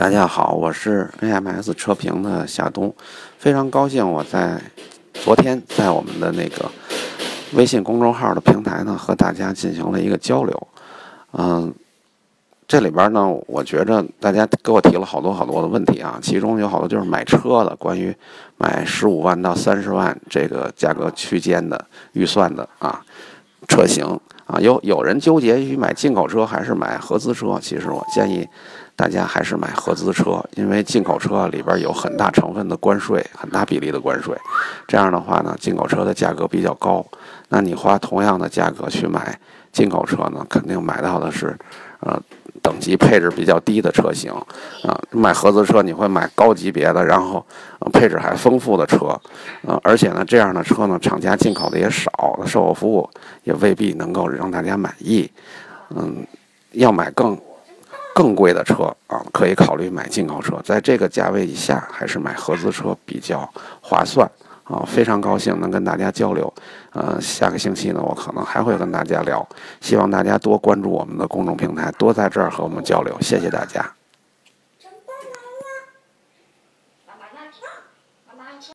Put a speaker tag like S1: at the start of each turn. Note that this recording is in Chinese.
S1: 大家好，我是 AMS 车评的夏东，非常高兴我在昨天在我们的那个微信公众号的平台呢和大家进行了一个交流。嗯，这里边呢，我觉着大家给我提了好多好多的问题啊，其中有好多就是买车的，关于买十五万到三十万这个价格区间的预算的啊车型啊，有有人纠结于买进口车还是买合资车，其实我建议。大家还是买合资车，因为进口车里边有很大成分的关税，很大比例的关税。这样的话呢，进口车的价格比较高。那你花同样的价格去买进口车呢，肯定买到的是，呃，级配置比较低的车型。啊，买合资车你会买高级别的，然后配置还丰富的车。呃，而且呢，这样的车呢，厂家进口的也少，售后服务也未必能够让大家满意。嗯，要买更。更贵的车啊，可以考虑买进口车，在这个价位以下，还是买合资车比较划算啊非常高兴能跟大家交流。嗯下个星期呢我可能还会跟大家聊希望大家多关注我们的公众平台多在这儿和我们交流谢谢大家。